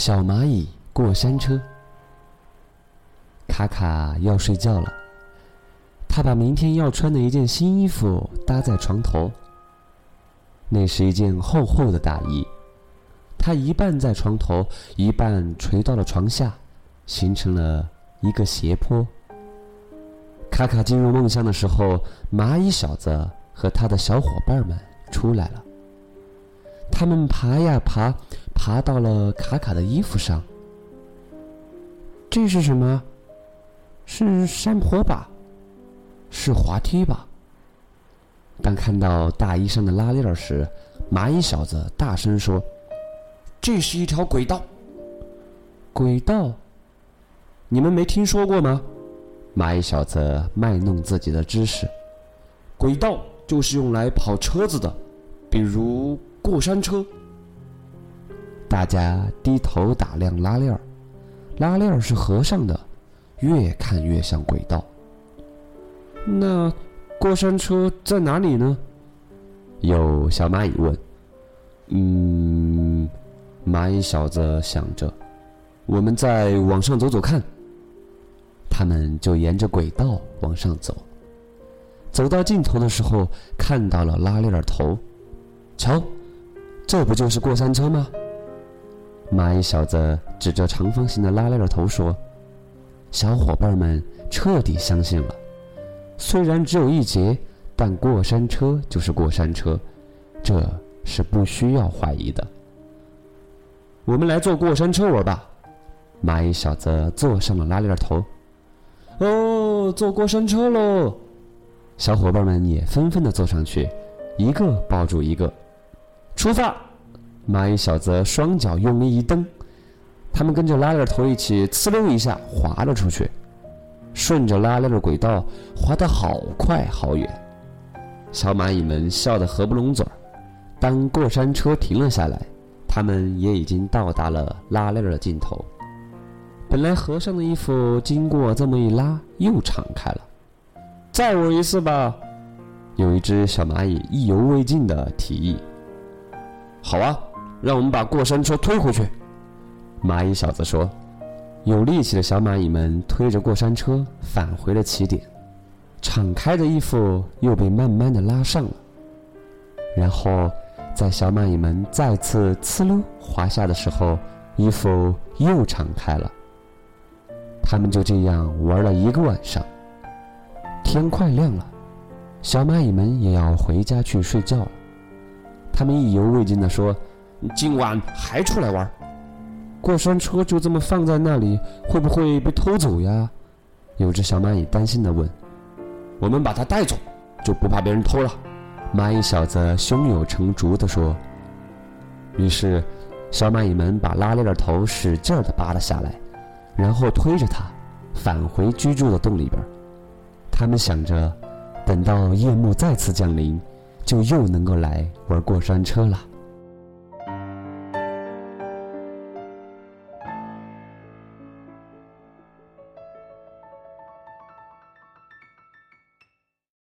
小蚂蚁过山车。卡卡要睡觉了，他把明天要穿的一件新衣服搭在床头。那是一件厚厚的大衣，它一半在床头，一半垂到了床下，形成了一个斜坡。卡卡进入梦乡的时候，蚂蚁小子和他的小伙伴们出来了。他们爬呀爬，爬到了卡卡的衣服上。这是什么？是山坡吧？是滑梯吧？当看到大衣上的拉链时，蚂蚁小子大声说：“这是一条轨道。”轨道？你们没听说过吗？蚂蚁小子卖弄自己的知识。轨道就是用来跑车子的，比如过山车。大家低头打量拉链儿，拉链儿是合上的，越看越像轨道。那？过山车在哪里呢？有小蚂蚁问。嗯，蚂蚁小子想着，我们再往上走走看。他们就沿着轨道往上走。走到尽头的时候，看到了拉链头。瞧，这不就是过山车吗？蚂蚁小子指着长方形的拉链头说：“小伙伴们彻底相信了。”虽然只有一节，但过山车就是过山车，这是不需要怀疑的。我们来坐过山车玩吧！蚂蚁小子坐上了拉链头。哦，坐过山车喽！小伙伴们也纷纷的坐上去，一个抱住一个。出发！蚂蚁小子双脚用力一蹬，他们跟着拉链头一起呲溜一下滑了出去。顺着拉链的轨道滑得好快好远，小蚂蚁们笑得合不拢嘴儿。当过山车停了下来，它们也已经到达了拉链的尽头。本来合上的衣服，经过这么一拉，又敞开了。再玩一次吧，有一只小蚂蚁意犹未尽地提议。好啊，让我们把过山车推回去。蚂蚁小子说。有力气的小蚂蚁们推着过山车返回了起点，敞开的衣服又被慢慢的拉上了，然后在小蚂蚁们再次呲溜滑下的时候，衣服又敞开了。他们就这样玩了一个晚上。天快亮了，小蚂蚁们也要回家去睡觉了。他们意犹未尽地说：“今晚还出来玩。”过山车就这么放在那里，会不会被偷走呀？有只小蚂蚁担心地问。“我们把它带走，就不怕别人偷了。”蚂蚁小子胸有成竹地说。于是，小蚂蚁们把拉链的头使劲地扒了下来，然后推着它返回居住的洞里边。他们想着，等到夜幕再次降临，就又能够来玩过山车了。